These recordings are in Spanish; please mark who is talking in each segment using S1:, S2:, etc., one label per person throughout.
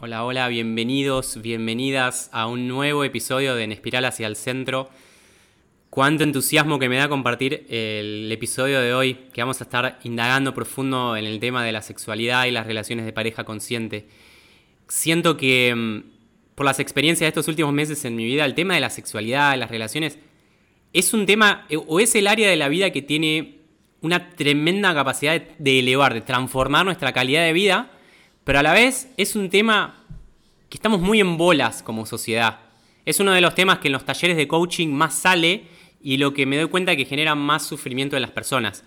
S1: Hola, hola, bienvenidos, bienvenidas a un nuevo episodio de En Espiral hacia el Centro. Cuánto entusiasmo que me da compartir el episodio de hoy, que vamos a estar indagando profundo en el tema de la sexualidad y las relaciones de pareja consciente. Siento que mm, por las experiencias de estos últimos meses en mi vida, el tema de la sexualidad, las relaciones, es un tema eh, o es el área de la vida que tiene una tremenda capacidad de elevar, de transformar nuestra calidad de vida pero a la vez es un tema que estamos muy en bolas como sociedad. Es uno de los temas que en los talleres de coaching más sale y lo que me doy cuenta que genera más sufrimiento en las personas.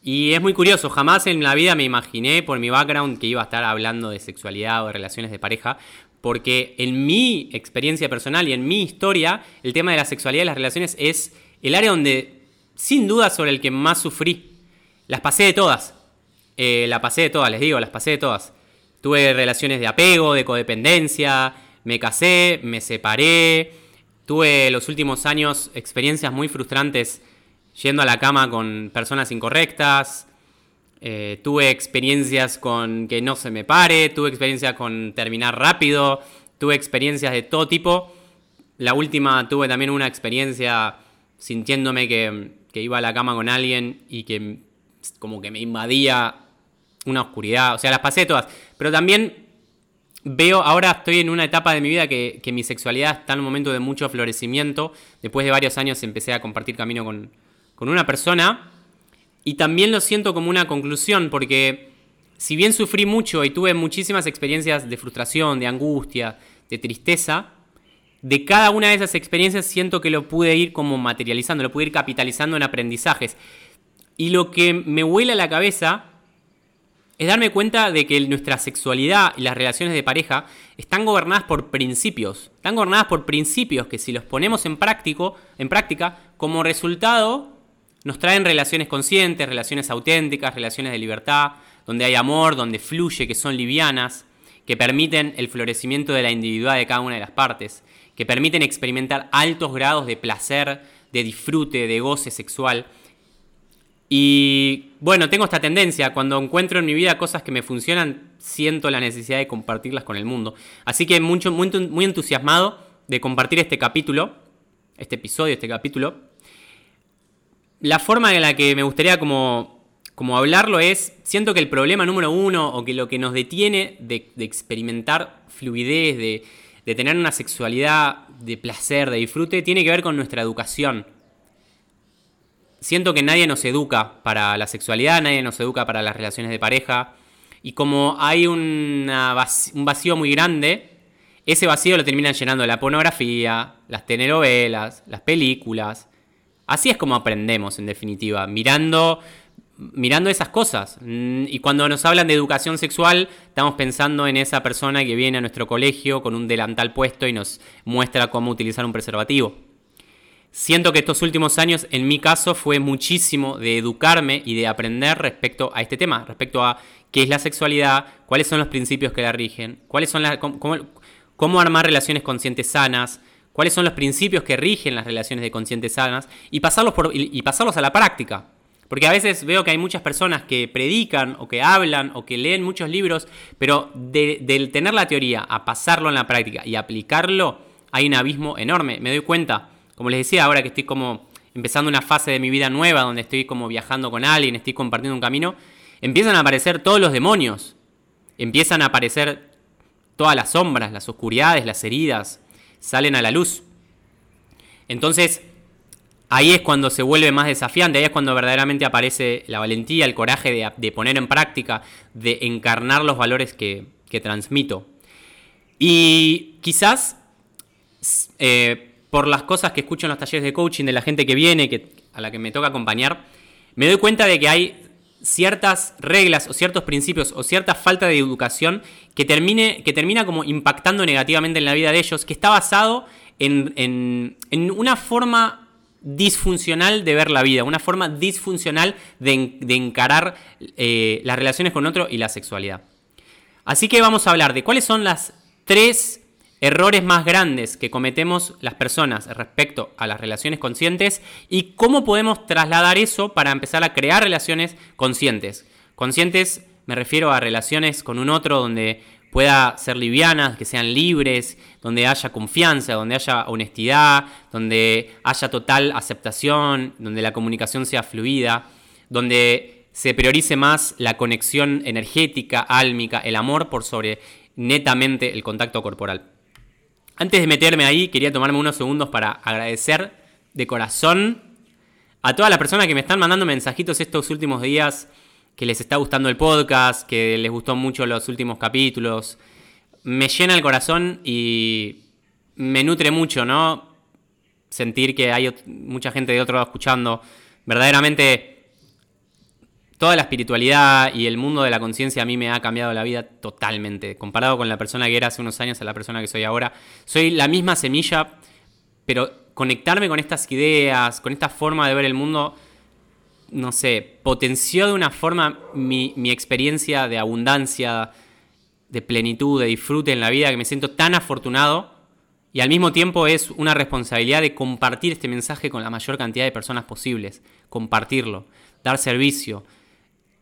S1: Y es muy curioso, jamás en la vida me imaginé por mi background que iba a estar hablando de sexualidad o de relaciones de pareja, porque en mi experiencia personal y en mi historia, el tema de la sexualidad y las relaciones es el área donde, sin duda, sobre el que más sufrí. Las pasé de todas. Eh, la pasé de todas, les digo, las pasé de todas. Tuve relaciones de apego, de codependencia, me casé, me separé, tuve los últimos años experiencias muy frustrantes yendo a la cama con personas incorrectas, eh, tuve experiencias con que no se me pare, tuve experiencias con terminar rápido, tuve experiencias de todo tipo. La última tuve también una experiencia sintiéndome que, que iba a la cama con alguien y que como que me invadía una oscuridad, o sea, las pasé todas. Pero también veo, ahora estoy en una etapa de mi vida que, mi sexualidad está en un momento de mucho florecimiento. Después de varios años empecé a compartir camino con, con una persona. Y también lo siento como una conclusión, porque si bien sufrí mucho y tuve muchísimas experiencias de frustración, de angustia, de tristeza, de cada una de esas experiencias siento que lo pude ir como materializando, lo pude ir capitalizando en aprendizajes. Y lo que me huele a la cabeza es darme cuenta de que nuestra sexualidad y las relaciones de pareja están gobernadas por principios. Están gobernadas por principios que si los ponemos en, en práctica, como resultado nos traen relaciones conscientes, relaciones auténticas, relaciones de libertad, donde hay amor, donde fluye, que son livianas, que permiten el florecimiento de la individualidad de cada una de las partes, que permiten experimentar altos grados de placer, de disfrute, de goce sexual y bueno, tengo esta tendencia, cuando encuentro en mi vida cosas que me funcionan, siento la necesidad de compartirlas con el mundo. Así que mucho, muy, muy entusiasmado de compartir este capítulo, este episodio, este capítulo. La forma en la que me gustaría como, como hablarlo es, siento que el problema número uno o que lo que nos detiene de, experimentar fluidez, de, de tener una sexualidad de placer, de disfrute, tiene que ver con nuestra educación siento que nadie nos educa para la sexualidad, nadie nos educa para las relaciones de pareja. Y como hay un vacío muy grande, ese vacío lo terminan llenando la pornografía, las telenovelas, las películas. Así es como aprendemos, en definitiva, mirando, mirando esas cosas. Mm, y cuando nos hablan de educación sexual, estamos pensando en esa persona que viene a nuestro colegio con un delantal puesto y nos muestra cómo utilizar un preservativo. Siento que estos últimos años, en mi caso, fue muchísimo de educarme y de aprender respecto a este tema, respecto a qué es la sexualidad, cuáles son los principios que la rigen, cuáles son las, cómo, armar relaciones conscientes sanas, cuáles son los principios que rigen las relaciones de conscientes sanas y pasarlos, por, y, pasarlos a la práctica. Porque a veces veo que hay muchas personas que predican o que hablan o que leen muchos libros, pero del tener la teoría a pasarlo en la práctica y aplicarlo, hay un abismo enorme. Me doy cuenta como les decía, ahora que estoy como empezando una fase de mi vida nueva, donde estoy como viajando con alguien, estoy compartiendo un camino, empiezan a aparecer todos los demonios. Empiezan a aparecer todas las sombras, las oscuridades, las heridas, salen a la luz. Entonces, ahí es cuando se vuelve más desafiante, ahí es cuando verdaderamente aparece la valentía, el coraje de, poner en práctica, de encarnar los valores que, que transmito. Y quizás eh, por las cosas que escucho en los talleres de coaching de la gente que viene, que, a la que me toca acompañar, me doy cuenta de que hay ciertas reglas o ciertos principios o cierta falta de educación que, que termina como impactando negativamente en la vida de ellos, que está basado en, una forma disfuncional de ver la vida, una forma disfuncional de, encarar eh, las relaciones con otro y la sexualidad. Así que vamos a hablar de cuáles son las tres errores más grandes que cometemos las personas respecto a las relaciones conscientes y cómo podemos trasladar eso para empezar a crear relaciones conscientes. Conscientes me refiero a relaciones con un otro donde pueda ser livianas, que sean libres, donde haya confianza, donde haya honestidad, donde haya total aceptación, donde la comunicación sea fluida, donde se priorice más la conexión energética, álmica, el amor por sobre netamente el contacto corporal. Antes de meterme ahí, quería tomarme unos segundos para agradecer de corazón a todas las personas que me están mandando mensajitos estos últimos días, que les está gustando el podcast, que les gustó mucho los últimos capítulos. Me llena el corazón y me nutre mucho, ¿no? Sentir que hay mucha gente de otro lado escuchando. Verdaderamente toda la espiritualidad y el mundo de la conciencia a mí me ha cambiado la vida totalmente. Comparado con la persona que era hace unos años a la persona que soy ahora. Soy la misma semilla, pero conectarme con estas ideas, con esta forma de ver el mundo, no sé, potenció de una forma mi, experiencia de abundancia, de plenitud, de disfrute en la vida, que me siento tan afortunado. Y al mismo tiempo es una responsabilidad de compartir este mensaje con la mayor cantidad de personas posibles. Compartirlo, dar servicio,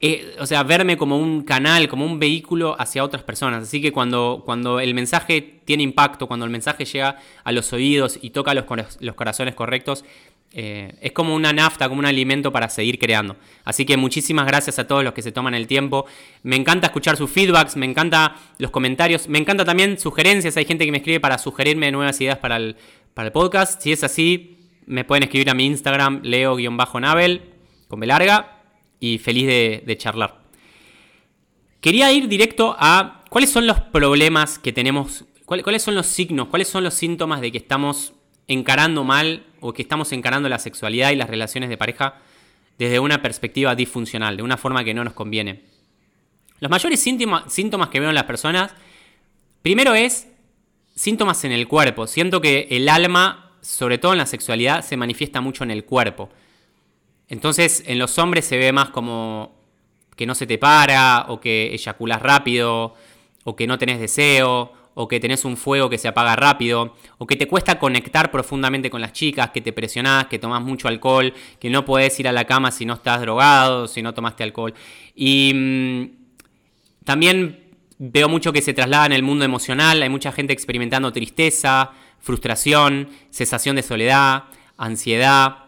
S1: eh, o sea, verme como un canal, como un vehículo hacia otras personas. Así que cuando, cuando el mensaje tiene impacto, cuando el mensaje llega a los oídos y toca los, los corazones correctos, eh, es como una nafta, como un alimento para seguir creando. Así que muchísimas gracias a todos los que se toman el tiempo. Me encanta escuchar sus feedbacks, me encanta los comentarios, me encanta también sugerencias. Hay gente que me escribe para sugerirme nuevas ideas para el, para el podcast. Si es así, me pueden escribir a mi Instagram, leo-navel, con B larga y feliz de, charlar. Quería ir directo a cuáles son los problemas que tenemos, cuáles son los signos, cuáles son los síntomas de que estamos encarando mal o que estamos encarando la sexualidad y las relaciones de pareja desde una perspectiva disfuncional, de una forma que no nos conviene. Los mayores síntomas que veo en las personas, primero es síntomas en el cuerpo. Siento que el alma, sobre todo en la sexualidad, se manifiesta mucho en el cuerpo. Entonces en los hombres se ve más como que no se te para, o que eyaculas rápido, o que no tenés deseo, o que tenés un fuego que se apaga rápido, o que te cuesta conectar profundamente con las chicas, que te presionás, que tomás mucho alcohol, que no podés ir a la cama si no estás drogado, si no tomaste alcohol. Y mm, también veo mucho que se traslada en el mundo emocional, hay mucha gente experimentando tristeza, frustración, sensación de soledad, ansiedad,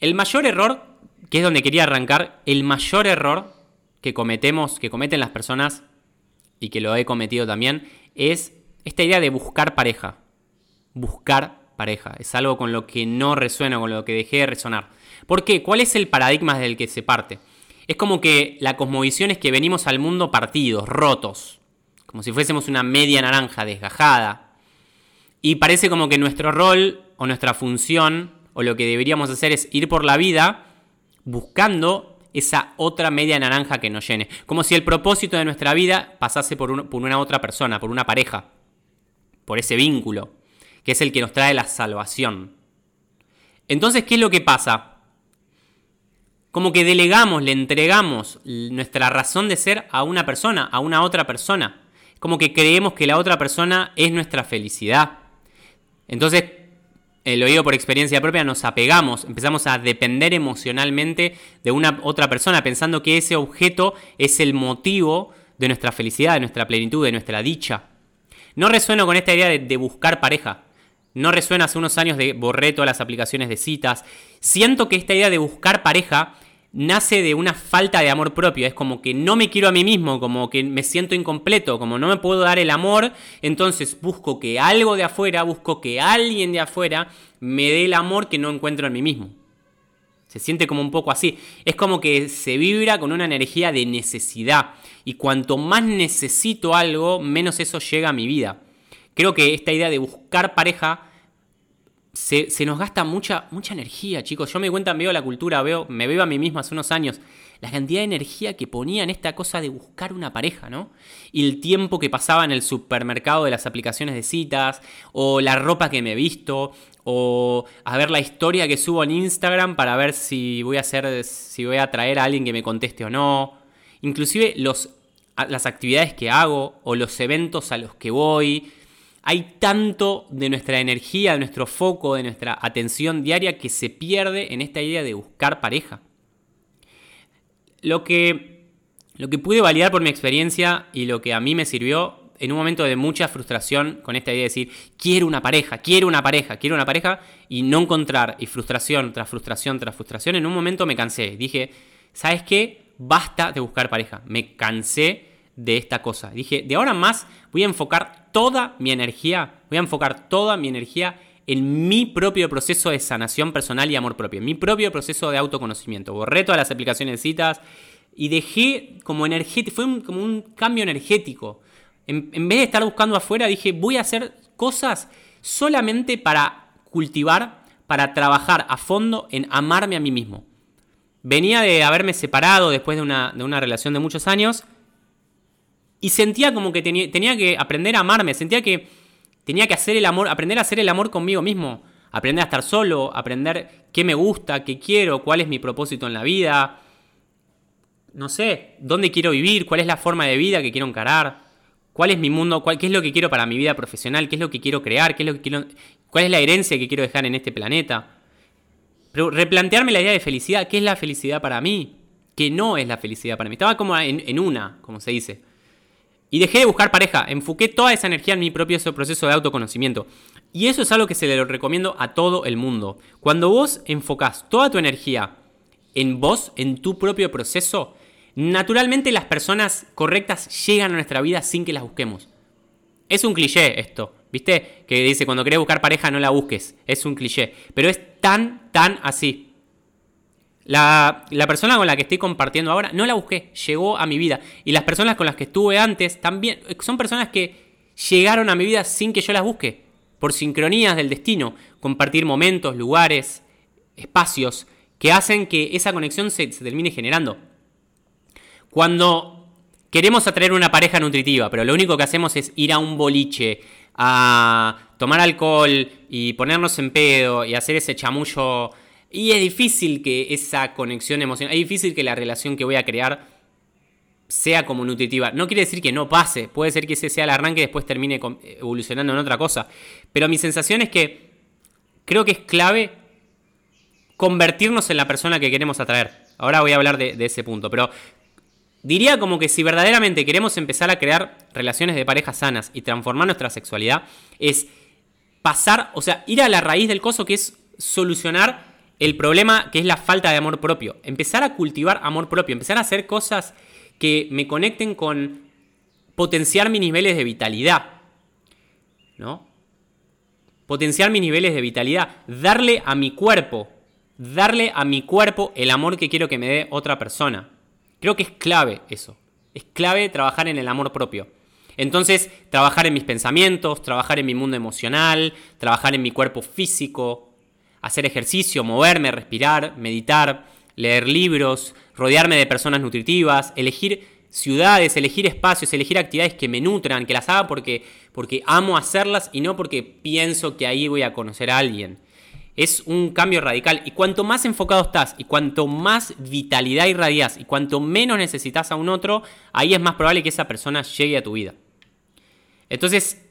S1: el mayor error, que es donde quería arrancar, el mayor error que cometemos, que cometen las personas, y que lo he cometido también, es esta idea de buscar pareja. Buscar pareja. Es algo con lo que no resuena, con lo que dejé de resonar. ¿Por qué? ¿Cuál es el paradigma del que se parte? Es como que la cosmovisión es que venimos al mundo partidos, rotos, como si fuésemos una media naranja desgajada. Y parece como que nuestro rol o nuestra función o lo que deberíamos hacer es ir por la vida buscando esa otra media naranja que nos llene. Como si el propósito de nuestra vida pasase por, una otra persona, por una pareja, por ese vínculo, que es el que nos trae la salvación. Entonces, ¿qué es lo que pasa? Como que delegamos, le entregamos nuestra razón de ser a una persona, a una otra persona. Como que creemos que la otra persona es nuestra felicidad. Entonces, lo digo por experiencia propia, nos apegamos, empezamos a depender emocionalmente de una otra persona, pensando que ese objeto es el motivo de nuestra felicidad, de nuestra plenitud, de nuestra dicha. No resueno con esta idea de, de buscar pareja. No resuena hace unos años de borré todas las aplicaciones de citas. Siento que esta idea de buscar pareja nace de una falta de amor propio. Es como que no me quiero a mí mismo, como que me siento incompleto, como no me puedo dar el amor, entonces busco que algo de afuera, busco que alguien de afuera me dé el amor que no encuentro en mí mismo. Se siente como un poco así. Es como que se vibra con una energía de necesidad. Y cuanto más necesito algo, menos eso llega a mi vida. Creo que esta idea de buscar pareja se, nos gasta mucha, mucha energía, chicos. Yo me cuenta, veo la cultura, veo, me veo a mí mismo hace unos años, la cantidad de energía que ponía en esta cosa de buscar una pareja, ¿no? Y el tiempo que pasaba en el supermercado de las aplicaciones de citas, o la ropa que me he visto, o a ver la historia que subo en Instagram para ver si voy a hacer, si voy a traer a alguien que me conteste o no. Inclusive los, las actividades que hago, o los eventos a los que voy, hay tanto de nuestra energía, de nuestro foco, de nuestra atención diaria que se pierde en esta idea de buscar pareja. Lo que, lo que pude validar por mi experiencia y lo que a mí me sirvió en un momento de mucha frustración con esta idea de decir, quiero una pareja, quiero una pareja, quiero una pareja, y no encontrar, y frustración tras frustración tras frustración, en un momento me cansé. Dije, ¿sabes qué? Basta de buscar pareja. Me cansé de esta cosa. Dije, de ahora en más voy a enfocar toda mi energía, voy a enfocar toda mi energía en mi propio proceso de sanación personal y amor propio, en mi propio proceso de autoconocimiento. Borré todas las aplicaciones de citas y dejé como energético, fue como un cambio energético. En, en, vez de estar buscando afuera, dije, voy a hacer cosas solamente para cultivar, para trabajar a fondo en amarme a mí mismo. Venía de haberme separado después de una, de una relación de muchos años y sentía como que tenía, tenía que aprender a amarme, sentía que tenía que hacer el amor, aprender a hacer el amor conmigo mismo, aprender a estar solo, aprender qué me gusta, qué quiero, cuál es mi propósito en la vida, no sé, dónde quiero vivir, cuál es la forma de vida que quiero encarar, cuál es mi mundo, cuál, qué es lo que quiero para mi vida profesional, qué es lo que quiero crear, qué es lo que quiero, cuál es la herencia que quiero dejar en este planeta. Pero replantearme la idea de felicidad, ¿qué es la felicidad para mí? ¿Qué no es la felicidad para mí? Estaba como en una, como se dice. Y dejé de buscar pareja, enfoqué toda esa energía en mi propio proceso de autoconocimiento. Y eso es algo que se le recomiendo a todo el mundo. Cuando vos enfocás toda tu energía en vos, en tu propio proceso, naturalmente las personas correctas llegan a nuestra vida sin que las busquemos. Es un cliché esto, ¿viste? Que dice, cuando querés buscar pareja no la busques. Es un cliché. Pero es tan, tan así. La, persona con la que estoy compartiendo ahora no la busqué, llegó a mi vida. Y las personas con las que estuve antes también son personas que llegaron a mi vida sin que yo las busque, por sincronías del destino, compartir momentos, lugares, espacios que hacen que esa conexión se, se termine generando. Cuando queremos atraer una pareja nutritiva, pero lo único que hacemos es ir a un boliche, a tomar alcohol y ponernos en pedo y hacer ese chamullo y es difícil que esa conexión emocional, es difícil que la relación que voy a crear sea como nutritiva. No quiere decir que no pase, puede ser que ese sea el arranque y después termine evolucionando en otra cosa. Pero mi sensación es que creo que es clave convertirnos en la persona que queremos atraer. Ahora voy a hablar de, ese punto, pero diría como que si verdaderamente queremos empezar a crear relaciones de pareja sanas y transformar nuestra sexualidad, es pasar, o sea, ir a la raíz del coso que es solucionar el problema que es la falta de amor propio. Empezar a cultivar amor propio, empezar a hacer cosas que me conecten con potenciar mis niveles de vitalidad. ¿No? Potenciar mis niveles de vitalidad, darle a mi cuerpo, darle a mi cuerpo el amor que quiero que me dé otra persona. Creo que es clave eso. Es clave trabajar en el amor propio. Entonces, trabajar en mis pensamientos, trabajar en mi mundo emocional, trabajar en mi cuerpo físico, hacer ejercicio, moverme, respirar, meditar, leer libros, rodearme de personas nutritivas, elegir ciudades, elegir espacios, elegir actividades que me nutran, que las haga porque, porque amo hacerlas y no porque pienso que ahí voy a conocer a alguien. Es un cambio radical y cuanto más enfocado estás y cuanto más vitalidad irradias y cuanto menos necesitas a un otro, ahí es más probable que esa persona llegue a tu vida. Entonces,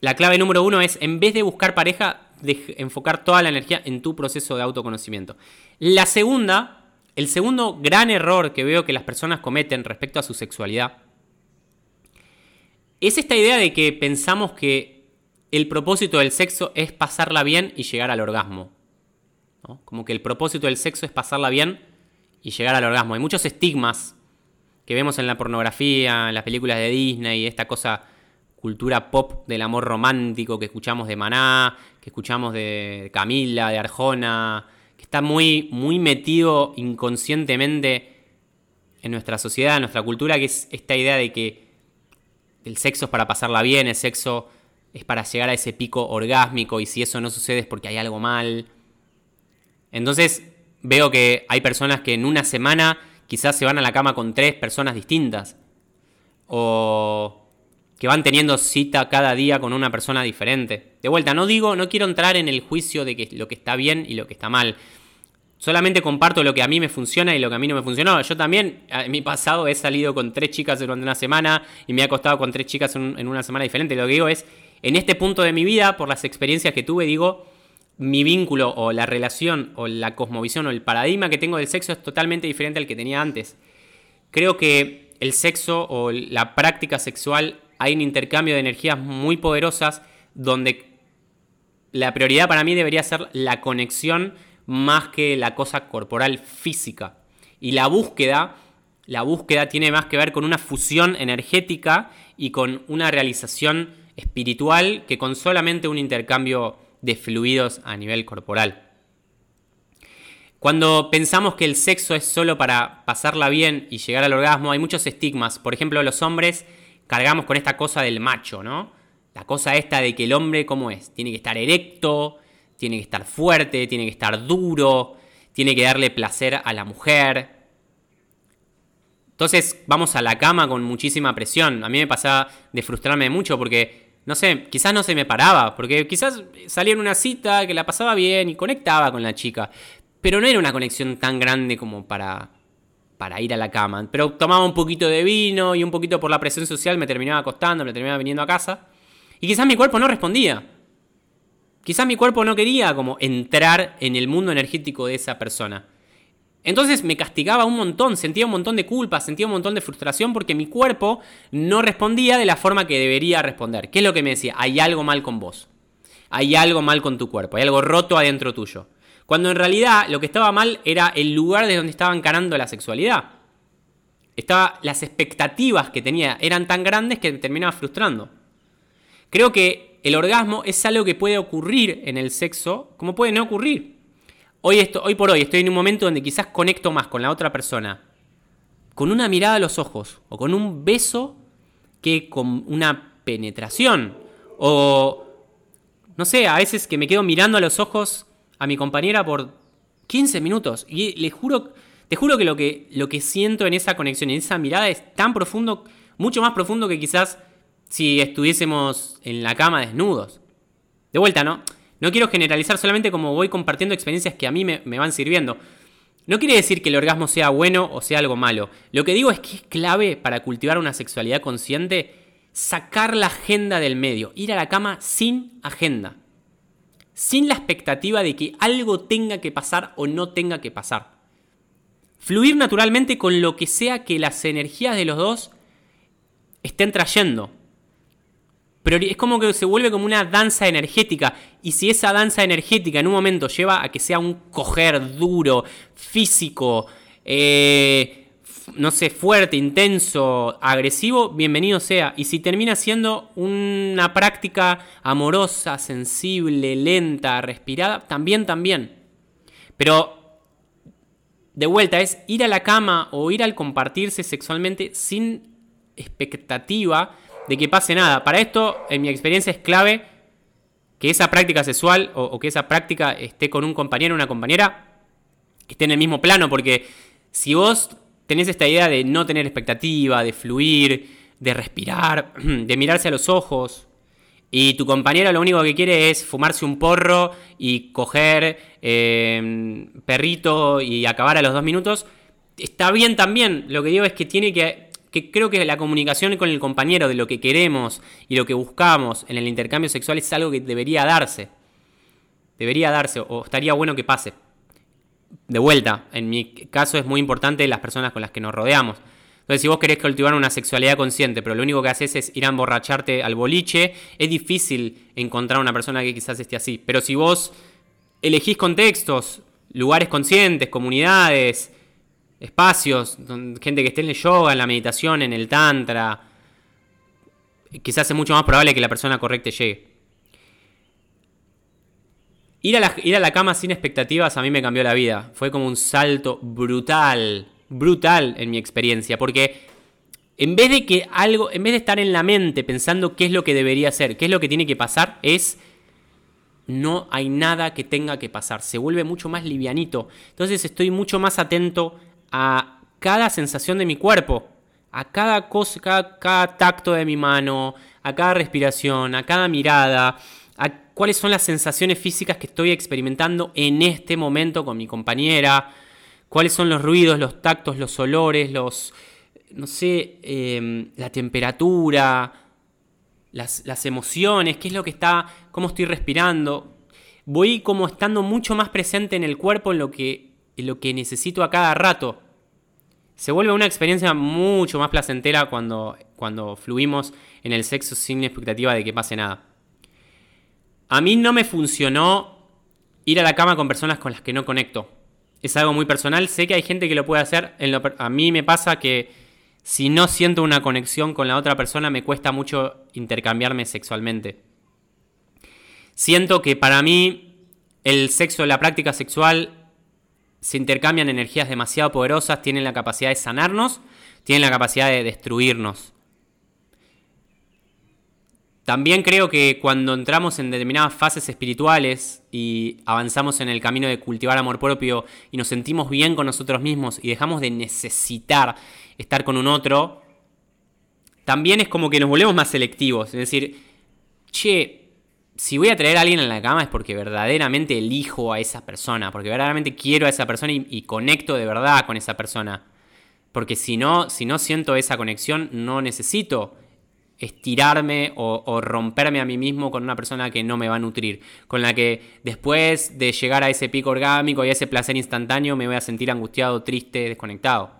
S1: la clave número uno es, en vez de buscar pareja, de enfocar toda la energía en tu proceso de autoconocimiento. La segunda, el segundo gran error que veo que las personas cometen respecto a su sexualidad, es esta idea de que pensamos que el propósito del sexo es pasarla bien y llegar al orgasmo. Como que el propósito del sexo es pasarla bien y llegar al orgasmo. Hay muchos estigmas que vemos en la pornografía, en las películas de Disney, esta cosa cultura pop del amor romántico que escuchamos de Maná, que escuchamos de Camila, de Arjona, que está muy, muy metido inconscientemente en nuestra sociedad, en nuestra cultura, que es esta idea de que el sexo es para pasarla bien, el sexo es para llegar a ese pico orgásmico y si eso no sucede es porque hay algo mal. Entonces veo que hay personas que en una semana quizás se van a la cama con tres personas distintas. O que van teniendo cita cada día con una persona diferente. De vuelta, no digo, no quiero entrar en el juicio de que lo que está bien y lo que está mal. Solamente comparto lo que a mí me funciona y lo que a mí no me funcionó. Yo también, en mi pasado, he salido con tres chicas durante una semana y me he acostado con tres chicas en, una semana diferente. Lo que digo es, en este punto de mi vida, por las experiencias que tuve, digo, mi vínculo o la relación o la cosmovisión o el paradigma que tengo del sexo es totalmente diferente al que tenía antes. creo que el sexo o la práctica sexual hay un intercambio de energías muy poderosas donde la prioridad para mí debería ser la conexión más que la cosa corporal física. Y la búsqueda, la búsqueda tiene más que ver con una fusión energética y con una realización espiritual que con solamente un intercambio de fluidos a nivel corporal. Cuando pensamos que el sexo es solo para pasarla bien y llegar al orgasmo, hay muchos estigmas. Por ejemplo, los hombres cargamos con esta cosa del macho, ¿no? La cosa esta de que el hombre, ¿cómo es? Tiene que estar erecto, tiene que estar fuerte, tiene que estar duro, tiene que darle placer a la mujer. Entonces vamos a la cama con muchísima presión. A mí me pasaba de frustrarme mucho porque, no sé, quizás no se me paraba, porque quizás salía en una cita que la pasaba bien y conectaba con la chica, pero no era una conexión tan grande como para, para ir a la cama. Pero tomaba un poquito de vino y un poquito por la presión social me terminaba acostando, me terminaba viniendo a casa. Y quizás mi cuerpo no respondía. Quizás mi cuerpo no quería como entrar en el mundo energético de esa persona. Entonces me castigaba un montón, sentía un montón de culpa, sentía un montón de frustración porque mi cuerpo no respondía de la forma que debería responder. ¿Qué es lo que me decía? Hay algo mal con vos. Hay algo mal con tu cuerpo, hay algo roto adentro tuyo. Cuando en realidad lo que estaba mal era el lugar de donde estaba encarando la sexualidad. Estaba, las expectativas que tenía eran tan grandes que terminaba frustrando. Creo que el orgasmo es algo que puede ocurrir en el sexo como puede no ocurrir. Hoy, hoy por hoy estoy en un momento donde quizás conecto más con la otra persona con una mirada a los ojos o con un beso que con una penetración. O, no sé, a veces que me quedo mirando a los ojos a mi compañera por 15 minutos y le juro, te juro que lo, que lo que siento en esa conexión, en esa mirada es tan profundo, mucho más profundo que quizás si estuviésemos en la cama desnudos. De vuelta, ¿no? No quiero generalizar solamente como voy compartiendo experiencias que a mí me, van sirviendo. No quiere decir que el orgasmo sea bueno o sea algo malo. Lo que digo es que es clave para cultivar una sexualidad consciente sacar la agenda del medio, ir a la cama sin agenda, sin la expectativa de que algo tenga que pasar o no tenga que pasar. Fluir naturalmente con lo que sea que las energías de los dos estén trayendo. Pero es como que se vuelve como una danza energética. Y si esa danza energética en un momento lleva a que sea un coger duro, físico, eh, no sé, fuerte, intenso, agresivo, bienvenido sea. Y si termina siendo una práctica amorosa, sensible, lenta, respirada, también, también. Pero de vuelta es ir a la cama o ir al compartirse sexualmente sin expectativa de que pase nada. Para esto, en mi experiencia, es clave que esa práctica sexual o, que esa práctica esté con un compañero o una compañera que esté en el mismo plano, porque si vos tenés esta idea de no tener expectativa, de fluir, de respirar, de mirarse a los ojos, y tu compañero lo único que quiere es fumarse un porro y coger eh, perrito y acabar a los dos minutos, está bien también. Lo que digo es que tiene que que creo que la comunicación con el compañero de lo que queremos y lo que buscamos en el intercambio sexual es algo que debería darse. Debería darse o estaría bueno que pase. De vuelta, en mi caso es muy importante las personas con las que nos rodeamos. Entonces, si vos querés cultivar una sexualidad consciente, pero lo único que haces es ir a emborracharte al boliche, es difícil encontrar una persona que quizás esté así. Pero si vos elegís contextos, lugares conscientes, comunidades, espacios, gente que esté en el yoga, en la meditación, en el tantra, quizás es mucho más probable que la persona correcta llegue. Ir a, la, ir a la cama sin expectativas a mí me cambió la vida. Fue como un salto brutal, brutal en mi experiencia, porque en vez de que algo, en vez de estar en la mente pensando qué es lo que debería hacer, qué es lo que tiene que pasar, es no hay nada que tenga que pasar. Se vuelve mucho más livianito. Entonces estoy mucho más atento a cada sensación de mi cuerpo, a cada cosa, cada, tacto de mi mano, a cada respiración, a cada mirada, cuáles son las sensaciones físicas que estoy experimentando en este momento con mi compañera, cuáles son los ruidos, los tactos, los olores, los, no sé, em, la temperatura, las, emociones, qué es lo que está, cómo estoy respirando. Voy como estando mucho más presente en el cuerpo en lo que lo que necesito a cada rato. se vuelve una experiencia mucho más placentera cuando, cuando fluimos en el sexo sin expectativa de que pase nada. A mí no me funcionó ir a la cama con personas con las que no conecto. Es algo muy personal, sé que hay gente que lo puede hacer, a mí me pasa que si no siento una conexión con la otra persona me cuesta mucho intercambiarme sexualmente. Siento que para mí el sexo, la práctica sexual se intercambian energías demasiado poderosas, tienen la capacidad de sanarnos, tienen la capacidad de destruirnos. También creo que cuando entramos en determinadas fases espirituales y avanzamos en el camino de cultivar amor propio y nos sentimos bien con nosotros mismos y dejamos de necesitar estar con un otro, también es como que nos volvemos más selectivos. Es decir, che, si voy a traer a alguien en la cama es porque verdaderamente elijo a esa persona, porque verdaderamente quiero a esa persona y, conecto de verdad con esa persona. Porque si no, si no siento esa conexión, no necesito estirarme o, romperme a mí mismo con una persona que no me va a nutrir, con la que después de llegar a ese pico orgánico y a ese placer instantáneo me voy a sentir angustiado, triste, desconectado.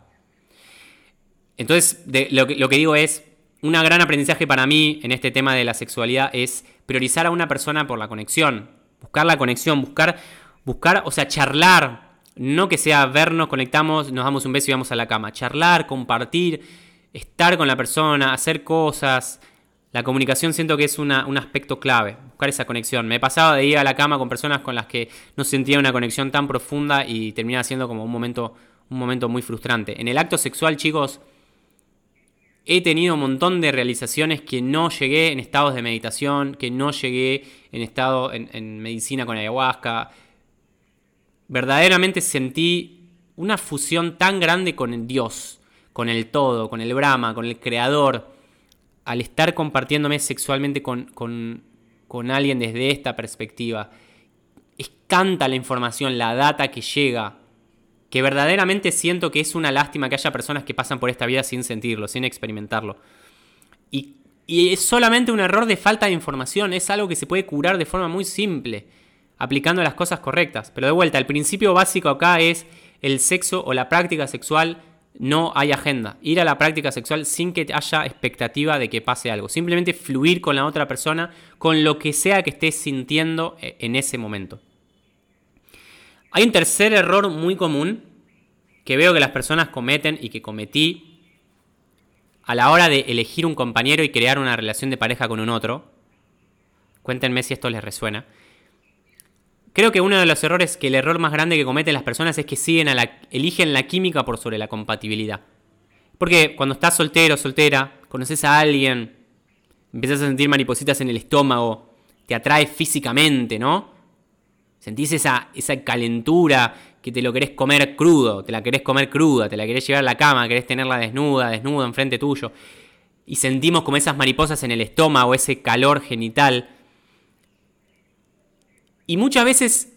S1: Entonces, lo, que, lo que digo es, un gran aprendizaje para mí en este tema de la sexualidad es priorizar a una persona por la conexión, buscar la conexión, buscar, buscar, o sea, charlar, no que sea vernos, conectamos, nos damos un beso y vamos a la cama, charlar, compartir, estar con la persona, hacer cosas. La comunicación siento que es un aspecto clave, buscar esa conexión. Me he pasado de ir a la cama con personas con las que no sentía una conexión tan profunda y terminaba siendo como un momento, un momento muy frustrante. En el acto sexual, chicos, He tenido un montón de realizaciones que no llegué en estados de meditación, que no llegué en estado en, medicina con ayahuasca. Verdaderamente sentí una fusión tan grande con el Dios, con el todo, con el Brahma, con el Creador, al estar compartiéndome sexualmente con, con, con alguien desde esta perspectiva. Es tanta la información, la data que llega que verdaderamente siento que es una lástima que haya personas que pasan por esta vida sin sentirlo, sin experimentarlo. Y, es solamente un error de falta de información, es algo que se puede curar de forma muy simple, aplicando las cosas correctas. Pero de vuelta, el principio básico acá es el sexo o la práctica sexual no hay agenda. Ir a la práctica sexual sin que haya expectativa de que pase algo. Simplemente fluir con la otra persona, con lo que sea que estés sintiendo eh, en ese momento. Hay un tercer error muy común que veo que las personas cometen y que cometí a la hora de elegir un compañero y crear una relación de pareja con un otro. Cuéntenme si esto les resuena. Creo que uno de los errores, que el error más grande que cometen las personas es que siguen a la, eligen la química por sobre la compatibilidad. Porque cuando estás soltero, soltera, conoces a alguien, empiezas a sentir maripositas en el estómago, te atrae físicamente, ¿no? Sentís esa, esa calentura que te lo querés comer crudo, te la querés comer cruda, te la querés llevar a la cama, querés tenerla desnuda, desnuda enfrente tuyo. Y sentimos como esas mariposas en el estómago, ese calor genital. Y muchas veces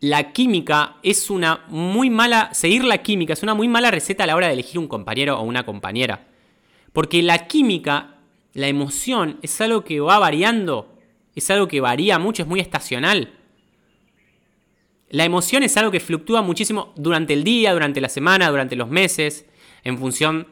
S1: la química es una muy mala, seguir la química es una muy mala receta a la hora de elegir un compañero o una compañera. Porque la química, la emoción, es algo que va variando, es algo que varía mucho, es muy estacional. La emoción es algo que fluctúa muchísimo durante el día, durante la semana, durante los meses, en función,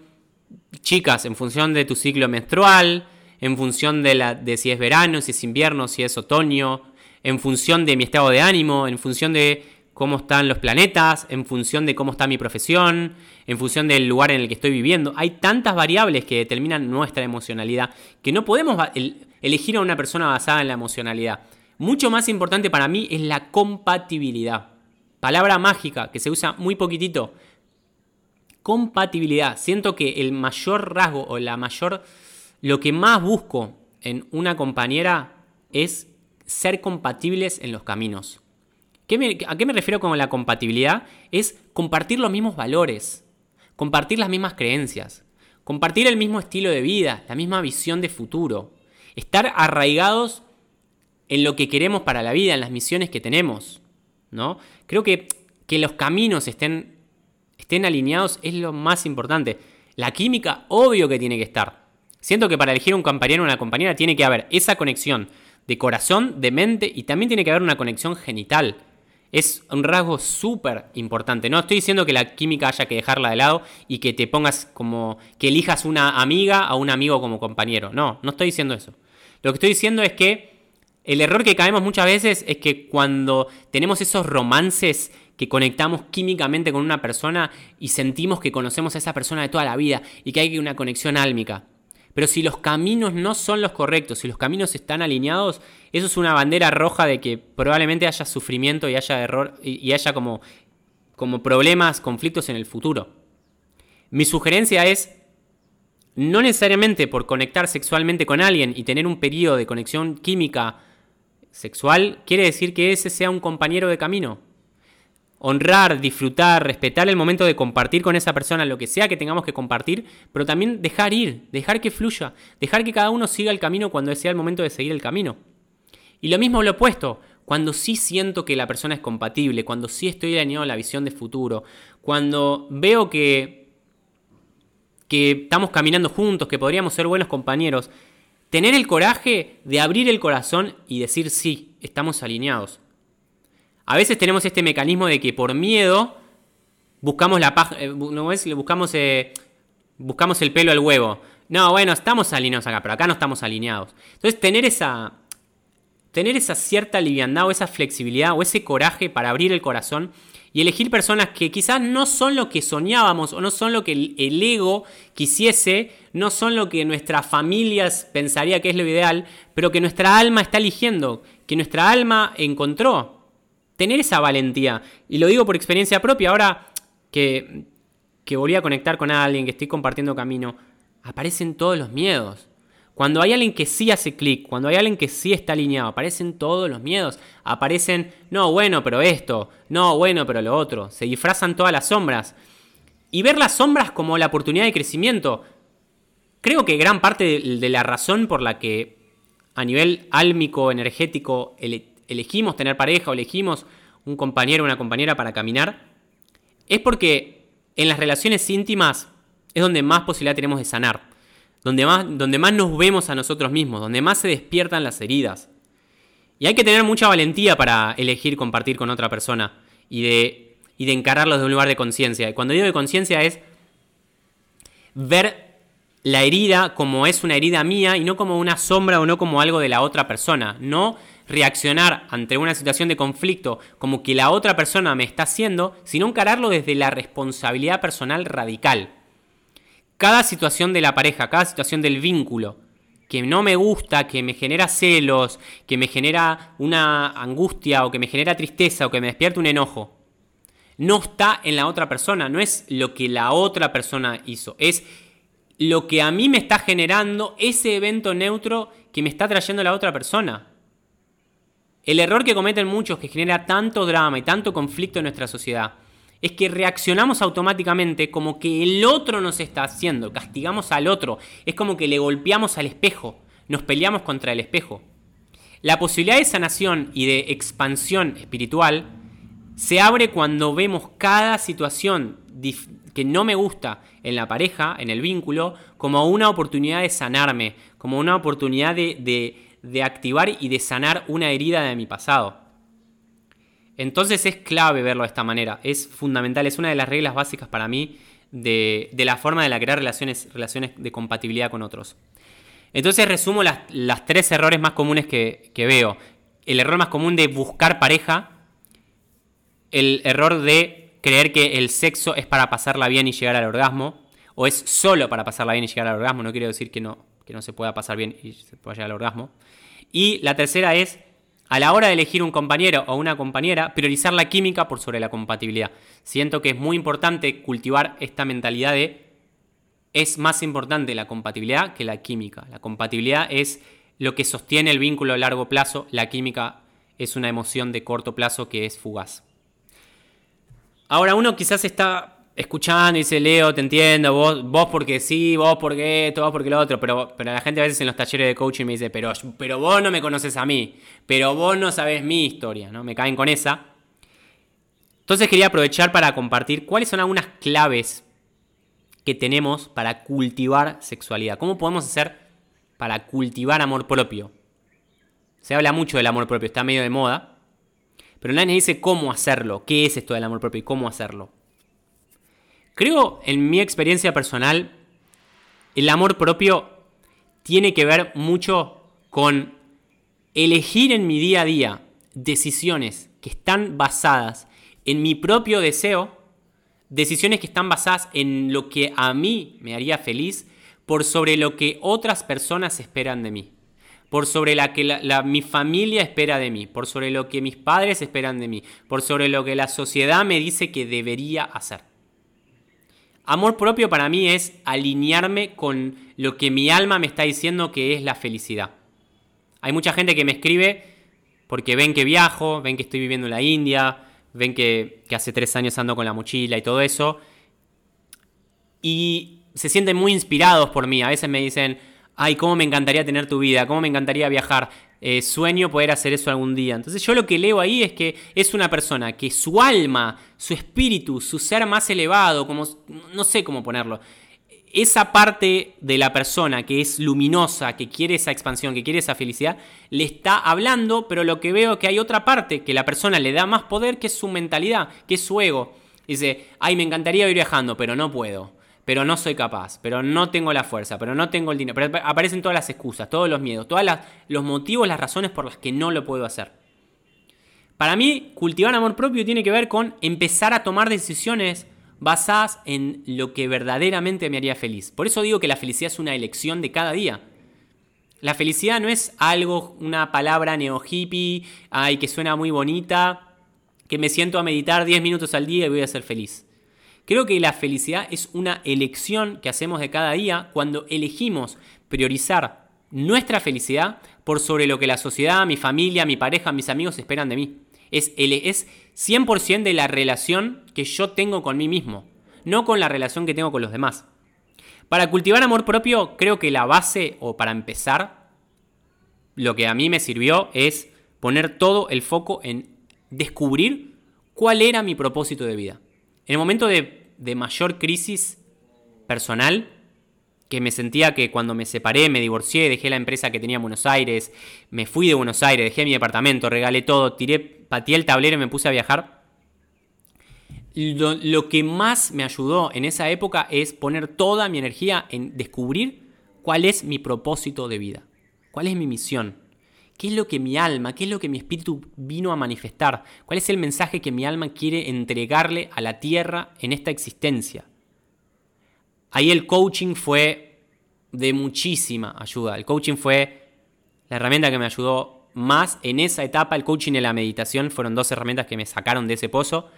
S1: chicas, en función de tu ciclo menstrual, en función de, la, de si es verano, si es invierno, si es otoño, en función de mi estado de ánimo, en función de cómo están los planetas, en función de cómo está mi profesión, en función del lugar en el que estoy viviendo. Hay tantas variables que determinan nuestra emocionalidad que no podemos elegir a una persona basada en la emocionalidad. Mucho más importante para mí es la compatibilidad. Palabra mágica que se usa muy poquitito. Compatibilidad. Siento que el mayor rasgo o la mayor... Lo que más busco en una compañera es ser compatibles en los caminos. ¿A qué me refiero con la compatibilidad? Es compartir los mismos valores, compartir las mismas creencias, compartir el mismo estilo de vida, la misma visión de futuro, estar arraigados en lo que queremos para la vida, en las misiones que tenemos. ¿no? Creo que que los caminos estén, estén alineados es lo más importante. La química, obvio que tiene que estar. Siento que para elegir un compañero o una compañera tiene que haber esa conexión de corazón, de mente y también tiene que haber una conexión genital. Es un rasgo súper importante. No estoy diciendo que la química haya que dejarla de lado y que te pongas como que elijas una amiga a un amigo como compañero. No, no estoy diciendo eso. Lo que estoy diciendo es que el error que caemos muchas veces es que cuando tenemos esos romances que conectamos químicamente con una persona y sentimos que conocemos a esa persona de toda la vida y que hay una conexión álmica. Pero si los caminos no son los correctos, si los caminos están alineados, eso es una bandera roja de que probablemente haya sufrimiento y haya error y haya como, como problemas, conflictos en el futuro. Mi sugerencia es no necesariamente por conectar sexualmente con alguien y tener un periodo de conexión química sexual, quiere decir que ese sea un compañero de camino honrar, disfrutar, respetar el momento de compartir con esa persona lo que sea que tengamos que compartir, pero también dejar ir, dejar que fluya, dejar que cada uno siga el camino cuando sea el momento de seguir el camino. Y lo mismo lo opuesto, cuando sí siento que la persona es compatible, cuando sí estoy alineado a la visión de futuro, cuando veo que, que estamos caminando juntos, que podríamos ser buenos compañeros, tener el coraje de abrir el corazón y decir sí, estamos alineados. A veces tenemos este mecanismo de que por miedo buscamos la paja, eh, ¿no es? Buscamos, eh, buscamos el pelo al huevo. No, bueno, estamos alineados acá, pero acá no estamos alineados. Entonces, tener esa, tener esa cierta liviandad o esa flexibilidad o ese coraje para abrir el corazón y elegir personas que quizás no son lo que soñábamos o no son lo que el ego quisiese, no son lo que nuestras familias pensaría que es lo ideal, pero que nuestra alma está eligiendo, que nuestra alma encontró tener esa valentía. Y lo digo por experiencia propia, ahora que, que volví a conectar con alguien, que estoy compartiendo camino, aparecen todos los miedos. Cuando hay alguien que sí hace clic, cuando hay alguien que sí está alineado, aparecen todos los miedos. Aparecen, no, bueno, pero esto, no, bueno, pero lo otro. Se disfrazan todas las sombras. Y ver las sombras como la oportunidad de crecimiento. Creo que gran parte de, la razón por la que a nivel álmico, energético, elegimos tener pareja o elegimos un compañero o una compañera para caminar, es porque en las relaciones íntimas es donde más posibilidad tenemos de sanar, donde más, donde más nos vemos a nosotros mismos, donde más se despiertan las heridas. Y hay que tener mucha valentía para elegir compartir con otra persona y de, y de un lugar de conciencia. Y cuando digo de conciencia es ver la herida como es una herida mía y no como una sombra o no como algo de la otra persona. No reaccionar ante una situación de conflicto como que la otra persona me está haciendo, sino encararlo desde la responsabilidad personal radical. Cada situación de la pareja, cada situación del vínculo que no me gusta, que me genera celos, que me genera una angustia o que me genera tristeza o que me despierta un enojo, no está en la otra persona, no es lo que la otra persona hizo, es lo que a mí me está generando ese evento neutro que me está trayendo la otra persona. El error que cometen muchos que genera tanto drama y tanto conflicto en nuestra sociedad es que reaccionamos automáticamente como que el otro nos está haciendo, castigamos al otro, es como que le golpeamos al espejo, nos peleamos contra el espejo. La posibilidad de sanación y de expansión espiritual se abre cuando vemos cada situación que no me gusta en la pareja, en el vínculo, como una oportunidad de sanarme, como una oportunidad de, activar y de sanar una herida de mi pasado. Entonces es clave verlo de esta manera, es fundamental, es una de las reglas básicas para mí de, la forma de la crear relaciones, relaciones de compatibilidad con otros. Entonces resumo las, tres errores más comunes que, que veo. El error más común de buscar pareja, el error de creer que el sexo es para pasarla bien y llegar al orgasmo, o es solo para pasarla bien y llegar al orgasmo, no quiero decir que no, que no se pueda pasar bien y se pueda llegar al orgasmo. Y la tercera es, a la hora de elegir un compañero o una compañera, priorizar la química por sobre la compatibilidad. Siento que es muy importante cultivar esta mentalidad de es más importante la compatibilidad que la química. La compatibilidad es lo que sostiene el vínculo a largo plazo, la química es una emoción de corto plazo que es fugaz. Ahora uno quizás está escuchando y dice, Leo, te entiendo, vos, vos porque sí, vos porque esto, vos porque lo otro, pero, pero la gente a veces en los talleres de coaching me dice, pero, pero vos no me conoces a mí, pero vos no sabes mi historia, ¿no? Me caen con esa. Entonces quería aprovechar para compartir cuáles son algunas claves que tenemos para cultivar sexualidad. ¿Cómo podemos hacer para cultivar amor propio? Se habla mucho del amor propio, está medio de moda. pero nadie dice cómo hacerlo, qué es esto del amor propio y cómo hacerlo. Creo, en mi experiencia personal, el amor propio tiene que ver mucho con elegir en mi día a día decisiones que están basadas en mi propio deseo, decisiones que están basadas en lo que a mí me haría feliz por sobre lo que otras personas esperan de mí, por sobre la que mi familia espera de mí, por sobre lo que mis padres esperan de mí, por sobre lo que la sociedad me dice que debería hacer. Amor propio para mí es alinearme con lo que mi alma me está diciendo que es la felicidad. Hay mucha gente que me escribe porque ven que viajo, ven que estoy viviendo en la India, ven que, hace tres años ando con la mochila y todo eso. Y se sienten muy inspirados por mí. A veces me dicen, ay, cómo me encantaría tener tu vida, cómo me encantaría viajar. Eh, sueño poder hacer eso algún día. Entonces yo lo que leo ahí es que es una persona que su alma, su espíritu, su ser más elevado, como no sé cómo ponerlo, esa parte de la persona que es luminosa, que quiere esa expansión, que quiere esa felicidad, le está hablando, pero lo que veo es que hay otra parte que la persona le da más poder, que es su mentalidad, que es su ego. Dice, ay, me encantaría ir viajando, pero no puedo pero no soy capaz, pero no tengo la fuerza, pero no tengo el dinero. Pero aparecen todas las excusas, todos los miedos, todos los motivos, las razones por las que no lo puedo hacer. Para mí, cultivar amor propio tiene que ver con empezar a tomar decisiones basadas en lo que verdaderamente me haría feliz. Por eso digo que la felicidad es una elección de cada día. La felicidad no es algo, una palabra neo hippie, ay, que suena muy bonita, que me siento a meditar 10 minutos al día y voy a ser feliz. Creo que la felicidad es una elección que hacemos de cada día cuando elegimos priorizar nuestra felicidad por sobre lo que la sociedad, mi familia, mi pareja, mis amigos esperan de mí. Es, es 100% de la relación que yo tengo con mí mismo, no con la relación que tengo con los demás. Para cultivar amor propio, creo que la base, o para empezar, lo que a mí me sirvió es poner todo el foco en descubrir cuál era mi propósito de vida. En el momento de, mayor crisis personal, que me sentía que cuando me separé, me divorcié, dejé la empresa que tenía en Buenos Aires, me fui de Buenos Aires, dejé mi departamento, regalé todo, tiré, pateé el tablero y me puse a viajar. Lo, lo, que más me ayudó en esa época es poner toda mi energía en descubrir cuál es mi propósito de vida, cuál es mi misión. ¿Qué es lo que mi alma, qué es lo que mi espíritu vino a manifestar? ¿Cuál es el mensaje que mi alma quiere entregarle a la tierra en esta existencia? Ahí el coaching fue de muchísima ayuda. El coaching fue la herramienta que me ayudó más en esa etapa. El coaching y la meditación fueron dos herramientas que me sacaron de ese pozo.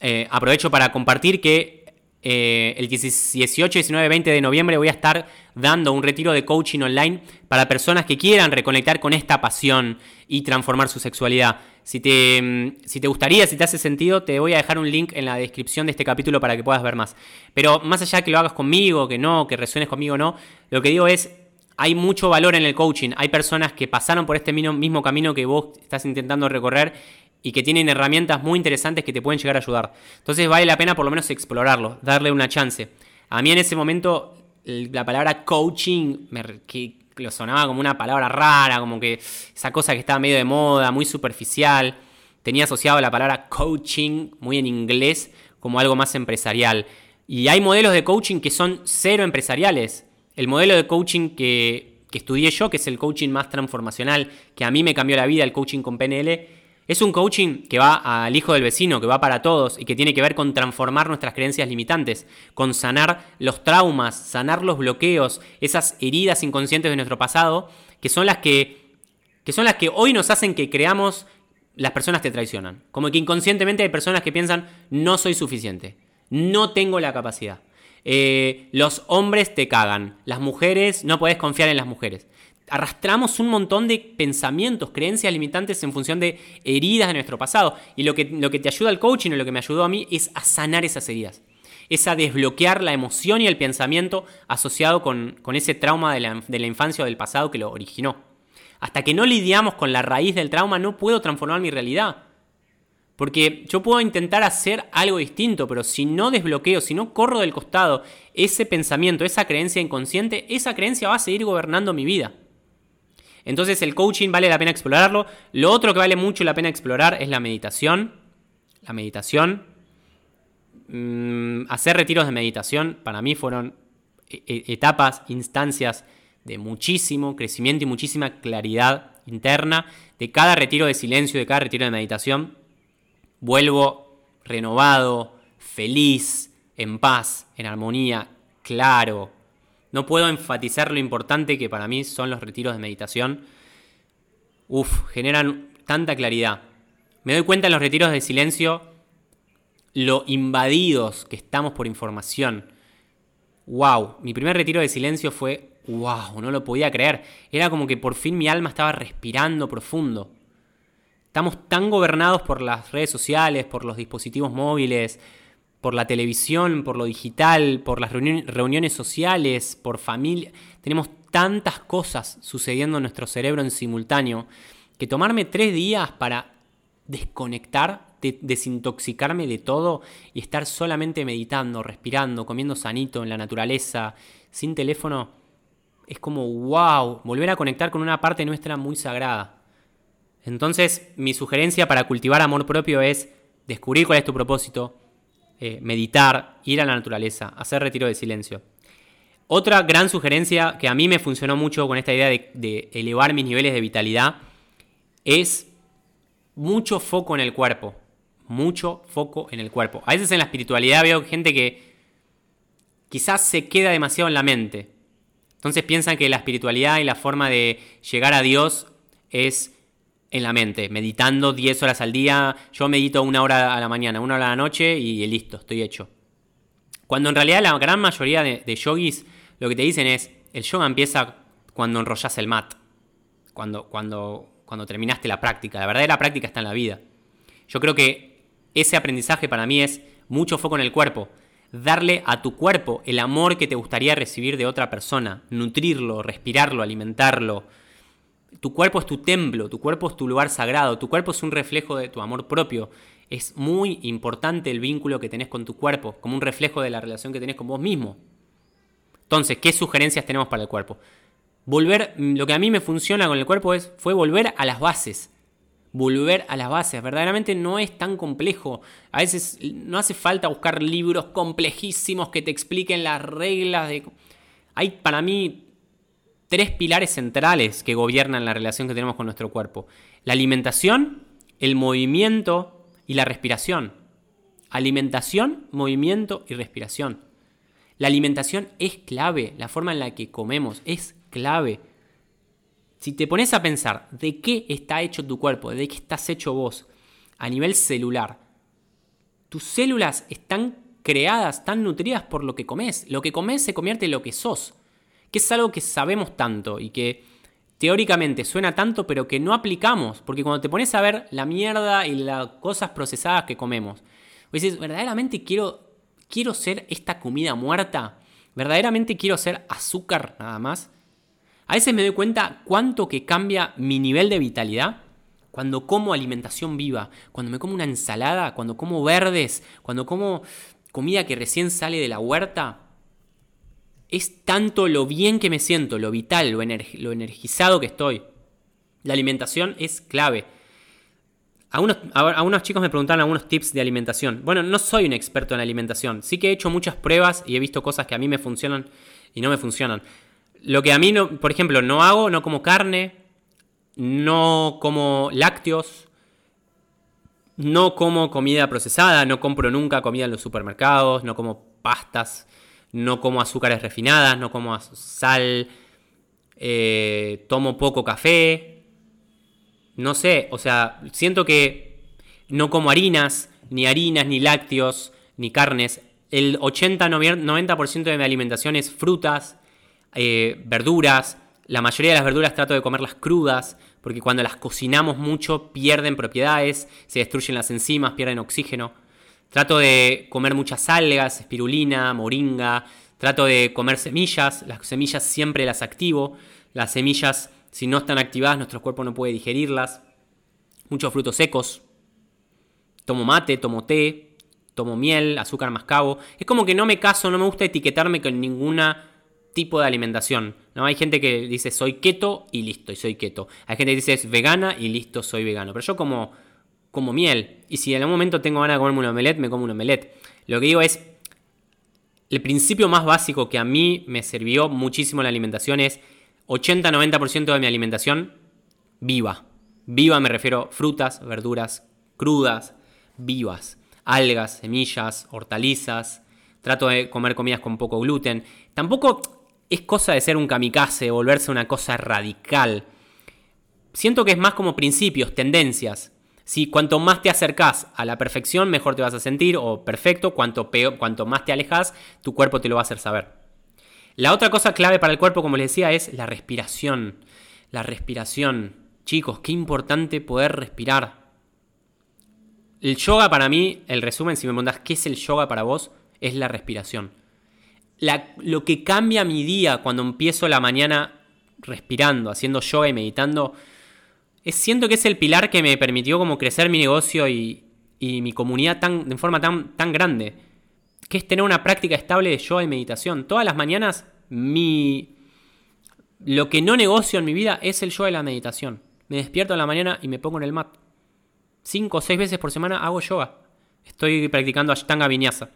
S1: Eh, aprovecho para compartir que eh, el 18, 19, 20 de noviembre voy a estar dando un retiro de coaching online para personas que quieran reconectar con esta pasión y transformar su sexualidad. Si te, mm, si te gustaría, si te hace sentido, te voy a dejar un link en la descripción de este capítulo para que puedas ver más. Pero más allá de que lo hagas conmigo, que no, que resuenes conmigo o no, lo que digo es, hay mucho valor en el coaching. Hay personas que pasaron por este mismo camino que vos estás intentando recorrer y que tienen herramientas muy interesantes que te pueden llegar a ayudar. Entonces vale la pena por lo menos explorarlo, darle una chance. A mí en ese momento la palabra coaching me, que lo sonaba como una palabra rara, como que esa cosa que estaba medio de moda, muy superficial. Tenía asociado la palabra coaching, muy en inglés, como algo más empresarial. Y hay modelos de coaching que son cero empresariales. El modelo de coaching que, que estudié yo, que es el coaching más transformacional, que a mí me cambió la vida, el coaching con PNL, es un coaching que va al hijo del vecino, que va para todos y que tiene que ver con transformar nuestras creencias limitantes, con sanar los traumas, sanar los bloqueos, esas heridas inconscientes de nuestro pasado, que son las que, que, son las que hoy nos hacen que creamos las personas te traicionan. Como que inconscientemente hay personas que piensan, no soy suficiente, no tengo la capacidad. Eh, los hombres te cagan, las mujeres, no puedes confiar en las mujeres arrastramos un montón de pensamientos, creencias limitantes en función de heridas de nuestro pasado. Y lo que, lo que te ayuda al coaching o lo que me ayudó a mí es a sanar esas heridas. Es a desbloquear la emoción y el pensamiento asociado con, ese trauma de la, de la infancia o del pasado que lo originó. Hasta que no lidiamos con la raíz del trauma, no puedo transformar mi realidad. Porque yo puedo intentar hacer algo distinto, pero si no desbloqueo, si no corro del costado ese pensamiento, esa creencia inconsciente, esa creencia va a seguir gobernando mi vida. Entonces el coaching vale la pena explorarlo. Lo otro que vale mucho la pena explorar es la meditación. La meditación. Mm, hacer retiros de meditación para mí fueron e, e, etapas, instancias de muchísimo crecimiento y muchísima claridad interna. De cada retiro de silencio, de cada retiro de meditación, vuelvo renovado, feliz, en paz, en armonía, claro. No puedo enfatizar lo importante que para mí son los retiros de meditación. Uf, generan tanta claridad. Me doy cuenta en los retiros de silencio lo invadidos que estamos por información. Wow, mi primer retiro de silencio fue wow, no lo podía creer. Era como que por fin mi alma estaba respirando profundo. Estamos tan gobernados por las redes sociales, por los dispositivos móviles, por la televisión, por lo digital, por las reuniones sociales, por familia. Tenemos tantas cosas sucediendo en nuestro cerebro en simultáneo que tomarme tres días para desconectar, desintoxicarme de todo y estar solamente meditando, respirando, comiendo sanito en la naturaleza, sin teléfono, es como wow, volver a conectar con una parte nuestra muy sagrada. Entonces, mi sugerencia para cultivar amor propio es descubrir cuál es tu propósito, eh, meditar, ir a la naturaleza, hacer retiro de silencio. Otra gran sugerencia que a mí me funcionó mucho con esta idea de, elevar mis niveles de vitalidad es mucho foco en el cuerpo. Mucho foco en el cuerpo. A veces en la espiritualidad veo gente que quizás se queda demasiado en la mente. Entonces piensan que la espiritualidad y la forma de llegar a Dios es en la mente, meditando 10 horas al día. Yo medito una hora a la mañana, una hora a la noche y listo, estoy hecho. Cuando en realidad la gran mayoría de, yogis lo que te dicen es, el yoga empieza cuando enrollas el mat, cuando, cuando, cuando terminaste la práctica. La verdadera práctica está en la vida. Yo creo que ese aprendizaje para mí es mucho foco en el cuerpo. Darle a tu cuerpo el amor que te gustaría recibir de otra persona. Nutrirlo, respirarlo, alimentarlo, tu cuerpo es tu templo, tu cuerpo es tu lugar sagrado, tu cuerpo es un reflejo de tu amor propio. Es muy importante el vínculo que tenés con tu cuerpo, como un reflejo de la relación que tenés con vos mismo. Entonces, ¿qué sugerencias tenemos para el cuerpo? Volver, lo que a mí me funciona con el cuerpo es, fue volver a las bases. Volver a las bases. Verdaderamente no es tan complejo. A veces no hace falta buscar libros complejísimos que te expliquen las reglas de... Hay para mí tres pilares centrales que gobiernan la relación que tenemos con nuestro cuerpo. La alimentación, el movimiento y la respiración. Alimentación, movimiento y respiración. La alimentación es clave, la forma en la que comemos es clave. Si te pones a pensar de qué está hecho tu cuerpo, de qué estás hecho vos, a nivel celular, tus células están creadas, están nutridas por lo que comes. Lo que comes se convierte en lo que sos que es algo que sabemos tanto y que teóricamente suena tanto, pero que no aplicamos, porque cuando te pones a ver la mierda y las cosas procesadas que comemos, dices, ¿verdaderamente quiero, quiero ser esta comida muerta? ¿Verdaderamente quiero ser azúcar nada más? A veces me doy cuenta cuánto que cambia mi nivel de vitalidad cuando como alimentación viva, cuando me como una ensalada, cuando como verdes, cuando como comida que recién sale de la huerta, es tanto lo bien que me siento, lo vital, lo, energizado que estoy. La alimentación es clave. Algunos, unos chicos me preguntaron algunos tips de alimentación. Bueno, no soy un experto en alimentación. Sí que he hecho muchas pruebas y he visto cosas que a mí me funcionan y no me funcionan. Lo que a mí, no, por ejemplo, no hago, no como carne, no como lácteos, no como comida procesada, no compro nunca comida en los supermercados, no como pastas no como azúcares refinadas, no como sal, eh, tomo poco café, no sé, o sea, siento que no como harinas, ni harinas, ni lácteos, ni carnes. El 80-90% de mi alimentación es frutas, eh, verduras. La mayoría de las verduras trato de comerlas crudas, porque cuando las cocinamos mucho pierden propiedades, se destruyen las enzimas, pierden oxígeno. Trato de comer muchas algas, espirulina, moringa. Trato de comer semillas. Las semillas siempre las activo. Las semillas, si no están activadas, nuestro cuerpo no puede digerirlas. Muchos frutos secos. Tomo mate, tomo té, tomo miel, azúcar mascabo. Es como que no me caso, no me gusta etiquetarme con ninguna tipo de alimentación. ¿no? Hay gente que dice soy keto y listo, y soy keto. Hay gente que dice es vegana y listo, soy vegano. Pero yo como, como miel. Y si en algún momento tengo ganas de comerme un omelette, me como un omelette. Lo que digo es, el principio más básico que a mí me sirvió muchísimo en la alimentación es 80-90% de mi alimentación viva. Viva me refiero frutas, verduras crudas, vivas, algas, semillas, hortalizas. Trato de comer comidas con poco gluten. Tampoco es cosa de ser un kamikaze, volverse una cosa radical. Siento que es más como principios, tendencias. Si cuanto más te acercas a la perfección, mejor te vas a sentir, o perfecto, cuanto, peor, cuanto más te alejas, tu cuerpo te lo va a hacer saber. La otra cosa clave para el cuerpo, como les decía, es la respiración. La respiración. Chicos, qué importante poder respirar. El yoga para mí, el resumen, si me preguntas qué es el yoga para vos, es la respiración lo que cambia mi día cuando empiezo la mañana respirando, haciendo yoga y meditando, es, siento que es el pilar que me permitió como crecer mi negocio y, mi comunidad tan, de forma tan, tan grande, que es tener una práctica estable de yoga y meditación. Todas las mañanas mi... Lo que no negocio en mi vida es el yoga y la meditación. Me despierto en la mañana y me pongo en el mat. Cinco o seis veces por semana hago yoga. Estoy practicando Ashtanga Vinyasa,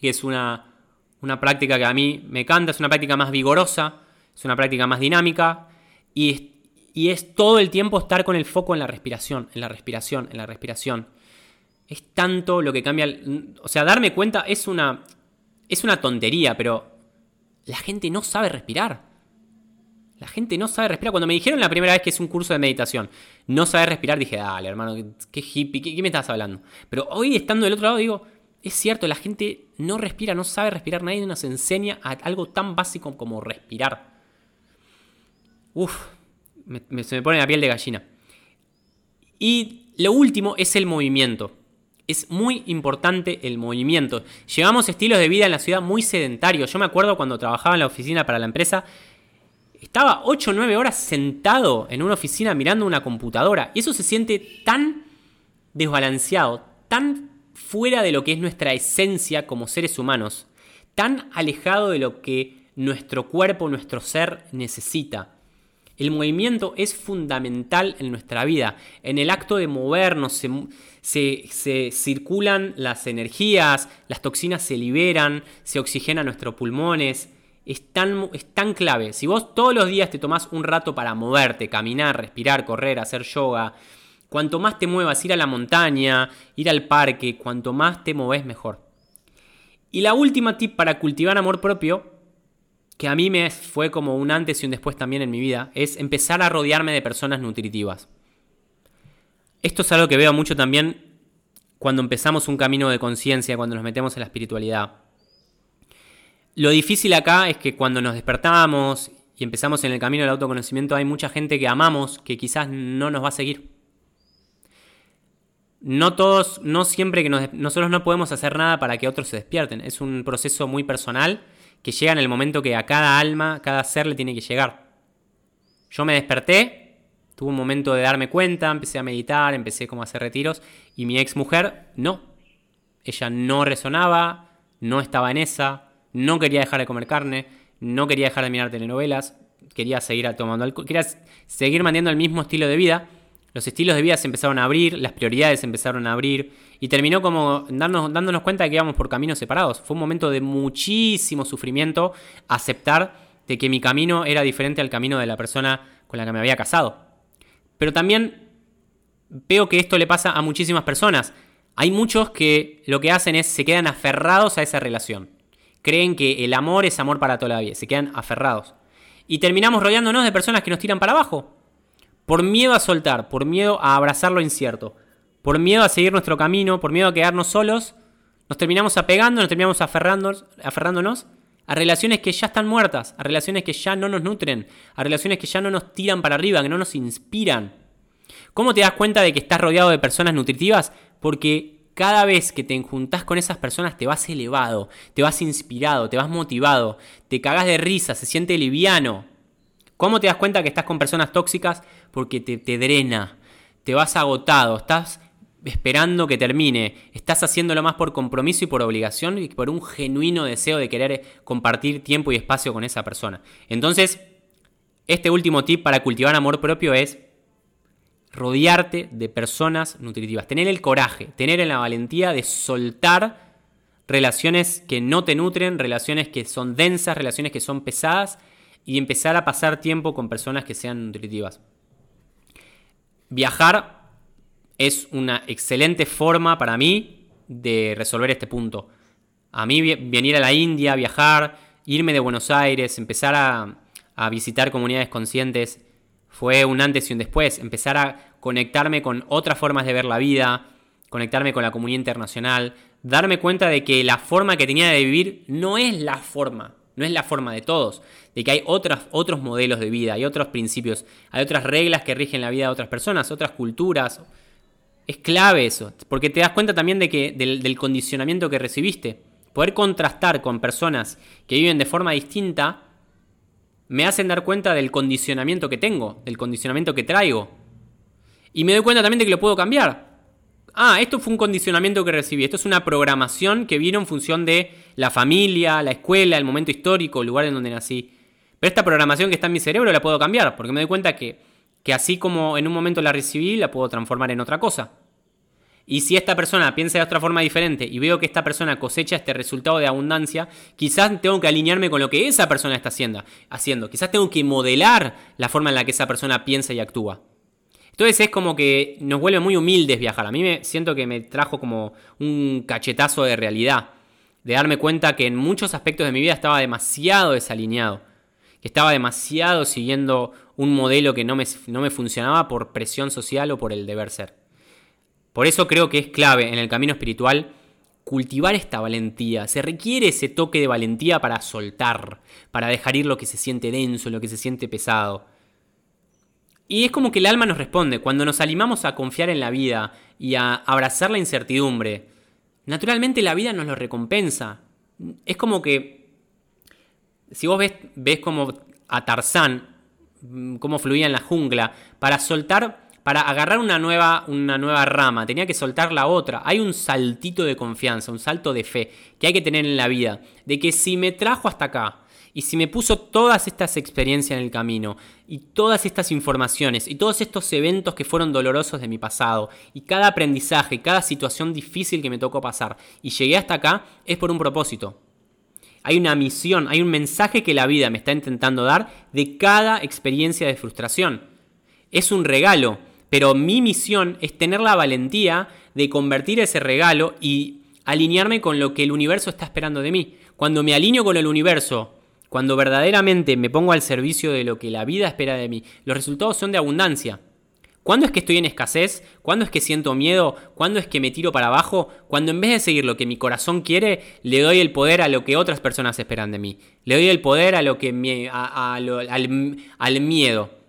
S1: que es una una práctica que a mí me encanta, es una práctica más vigorosa, es una práctica más dinámica y y es todo el tiempo estar con el foco en la respiración, en la respiración, en la respiración. Es tanto lo que cambia, o sea, darme cuenta es una, es una tontería, pero la gente no sabe respirar. La gente no sabe respirar. Cuando me dijeron la primera vez que es un curso de meditación, no sabe respirar, dije, dale, hermano, qué hippie, qué, me estás hablando? Pero hoy estando del otro lado digo, es cierto, la gente no respira, no sabe respirar, nadie nos enseña algo tan básico como respirar. Uf, se me pone la piel de gallina. Y lo último es el movimiento. Es muy importante el movimiento. Llevamos estilos de vida en la ciudad muy sedentarios. Yo me acuerdo cuando trabajaba en la oficina para la empresa, estaba 8 o 9 horas sentado en una oficina mirando una computadora. Y eso se siente tan desbalanceado, tan fuera de lo que es nuestra esencia como seres humanos, tan alejado de lo que nuestro cuerpo, nuestro ser necesita. El movimiento es fundamental en nuestra vida. En el acto de movernos se, circulan las energías, las toxinas se liberan, se oxigenan nuestros pulmones. Es tan, es tan clave. Si vos todos los días te tomás un rato para moverte, caminar, respirar, correr, hacer yoga, Cuanto más te muevas, ir a la montaña, ir al parque, cuanto más te moves, mejor. Y la última tip para cultivar amor propio, que a mí me fue como un antes y un después también en mi vida, es empezar a rodearme de personas nutritivas. Esto es algo que veo mucho también cuando empezamos un camino de conciencia, cuando nos metemos en la espiritualidad. Lo difícil acá es que cuando nos despertamos y empezamos en el camino del autoconocimiento hay mucha gente que amamos que quizás no nos va a seguir no todos, no siempre que nosotros no podemos hacer nada para que otros se despierten. Es un proceso muy personal que llega en el momento que a cada alma, cada ser le tiene que llegar. Yo me desperté, tuve un momento de darme cuenta, empecé a meditar, empecé como a hacer retiros y mi ex mujer no. Ella no resonaba, no estaba en esa, no quería dejar de comer carne, no quería dejar de mirar telenovelas, quería seguir tomando alcohol, quería seguir manteniendo el mismo estilo de vida los estilos de vida se empezaron a abrir, las prioridades se empezaron a abrir y terminó como dándonos cuenta de que íbamos por caminos separados. Fue un momento de muchísimo sufrimiento aceptar de que mi camino era diferente al camino de la persona con la que me había casado. Pero también veo que esto le pasa a muchísimas personas. Hay muchos que lo que hacen es se quedan aferrados a esa relación. Creen que el amor es amor para toda la vida, se quedan aferrados. Y terminamos rodeándonos de personas que nos tiran para abajo. Por miedo a soltar, por miedo a abrazar lo incierto, por miedo a seguir nuestro camino, por miedo a quedarnos solos, nos terminamos apegando, nos terminamos aferrándonos, aferrándonos a relaciones que ya están muertas, a relaciones que ya no nos nutren, a relaciones que ya no nos tiran para arriba, que no nos inspiran. ¿Cómo te das cuenta de que estás rodeado de personas nutritivas? Porque cada vez que te juntás con esas personas te vas elevado, te vas inspirado, te vas motivado, te cagas de risa, se siente liviano. ¿Cómo te das cuenta que estás con personas tóxicas? Porque te, drena, te vas agotado, estás esperando que termine. Estás haciéndolo más por compromiso y por obligación y por un genuino deseo de querer compartir tiempo y espacio con esa persona. Entonces, este último tip para cultivar amor propio es rodearte de personas nutritivas. Tener el coraje, tener la valentía de soltar relaciones que no te nutren, relaciones que son densas, relaciones que son pesadas y empezar a pasar tiempo con personas que sean nutritivas. Viajar es una excelente forma para mí de resolver este punto. A mí venir a la India, viajar, irme de Buenos Aires, empezar a, visitar comunidades conscientes, fue un antes y un después. Empezar a conectarme con otras formas de ver la vida, conectarme con la comunidad internacional, darme cuenta de que la forma que tenía de vivir no es la forma, no es la forma de todos, de que hay otros modelos de vida, hay otros principios, hay otras reglas que rigen la vida de otras personas, otras culturas. Es clave eso, porque te das cuenta también de que, del, del condicionamiento que recibiste. Poder contrastar con personas que viven de forma distinta me hacen dar cuenta del condicionamiento que tengo, del condicionamiento que traigo. Y me doy cuenta también de que lo puedo cambiar. Ah, esto fue un condicionamiento que recibí. Esto es una programación que vino en función de la familia, la escuela, el momento histórico, el lugar en donde nací. Pero esta programación que está en mi cerebro la puedo cambiar, porque me doy cuenta que, que así como en un momento la recibí, la puedo transformar en otra cosa. Y si esta persona piensa de otra forma diferente y veo que esta persona cosecha este resultado de abundancia, quizás tengo que alinearme con lo que esa persona está haciendo. haciendo. Quizás tengo que modelar la forma en la que esa persona piensa y actúa. Entonces es como que nos vuelve muy humildes viajar. A mí me siento que me trajo como un cachetazo de realidad. De darme cuenta que en muchos aspectos de mi vida estaba demasiado desalineado. Que estaba demasiado siguiendo un modelo que no me, no me funcionaba por presión social o por el deber ser. Por eso creo que es clave en el camino espiritual cultivar esta valentía. Se requiere ese toque de valentía para soltar, para dejar ir lo que se siente denso, lo que se siente pesado. Y es como que el alma nos responde, cuando nos animamos a confiar en la vida y a abrazar la incertidumbre, naturalmente la vida nos lo recompensa. Es como que, si vos ves, ves como a Tarzán, cómo fluía en la jungla, para soltar, para agarrar una nueva, una nueva rama, tenía que soltar la otra. Hay un saltito de confianza, un salto de fe que hay que tener en la vida, de que si me trajo hasta acá, y si me puso todas estas experiencias en el camino, y todas estas informaciones, y todos estos eventos que fueron dolorosos de mi pasado, y cada aprendizaje, cada situación difícil que me tocó pasar, y llegué hasta acá, es por un propósito. Hay una misión, hay un mensaje que la vida me está intentando dar de cada experiencia de frustración. Es un regalo, pero mi misión es tener la valentía de convertir ese regalo y alinearme con lo que el universo está esperando de mí. Cuando me alineo con el universo, cuando verdaderamente me pongo al servicio de lo que la vida espera de mí, los resultados son de abundancia. ¿Cuándo es que estoy en escasez? ¿Cuándo es que siento miedo? ¿Cuándo es que me tiro para abajo? Cuando en vez de seguir lo que mi corazón quiere, le doy el poder a lo que otras personas esperan de mí. Le doy el poder a lo que al, al miedo.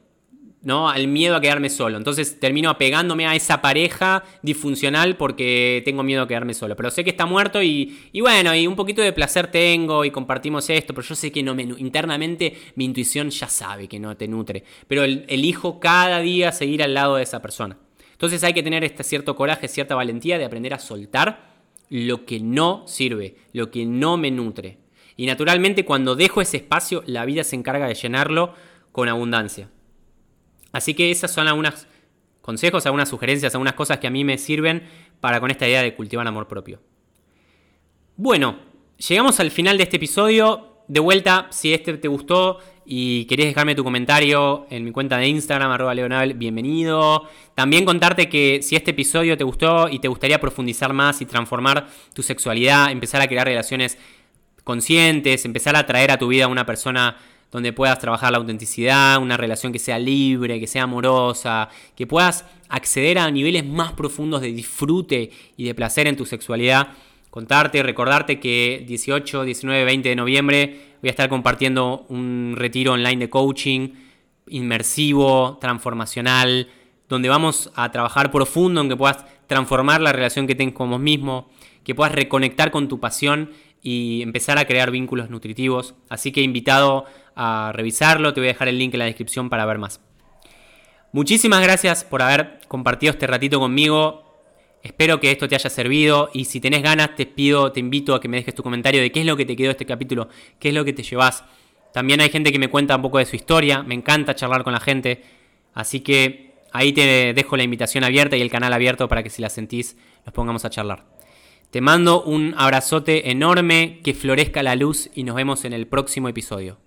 S1: ¿No? Al miedo a quedarme solo. Entonces termino apegándome a esa pareja disfuncional porque tengo miedo a quedarme solo. Pero sé que está muerto y, bueno, y un poquito de placer tengo y compartimos esto, pero yo sé que no me, internamente mi intuición ya sabe que no te nutre. Pero elijo cada día seguir al lado de esa persona. Entonces hay que tener este cierto coraje, cierta valentía de aprender a soltar lo que no sirve, lo que no me nutre. Y naturalmente cuando dejo ese espacio, la vida se encarga de llenarlo con abundancia. Así que esas son algunos consejos, algunas sugerencias, algunas cosas que a mí me sirven para con esta idea de cultivar amor propio. Bueno, llegamos al final de este episodio. De vuelta, si este te gustó y querés dejarme tu comentario en mi cuenta de Instagram, arroba leonabel, bienvenido. También contarte que si este episodio te gustó y te gustaría profundizar más y transformar tu sexualidad, empezar a crear relaciones conscientes, empezar a traer a tu vida a una persona donde puedas trabajar la autenticidad, una relación que sea libre, que sea amorosa, que puedas acceder a niveles más profundos de disfrute y de placer en tu sexualidad. Contarte, recordarte que 18, 19, 20 de noviembre voy a estar compartiendo un retiro online de coaching inmersivo, transformacional, donde vamos a trabajar profundo en que puedas transformar la relación que tengas con vos mismo, que puedas reconectar con tu pasión y empezar a crear vínculos nutritivos. Así que invitado a revisarlo, te voy a dejar el link en la descripción para ver más. Muchísimas gracias por haber compartido este ratito conmigo. Espero que esto te haya servido y si tenés ganas te pido, te invito a que me dejes tu comentario de qué es lo que te quedó este capítulo, qué es lo que te llevas. También hay gente que me cuenta un poco de su historia, me encanta charlar con la gente, así que ahí te dejo la invitación abierta y el canal abierto para que si la sentís nos pongamos a charlar. Te mando un abrazote enorme, que florezca la luz y nos vemos en el próximo episodio.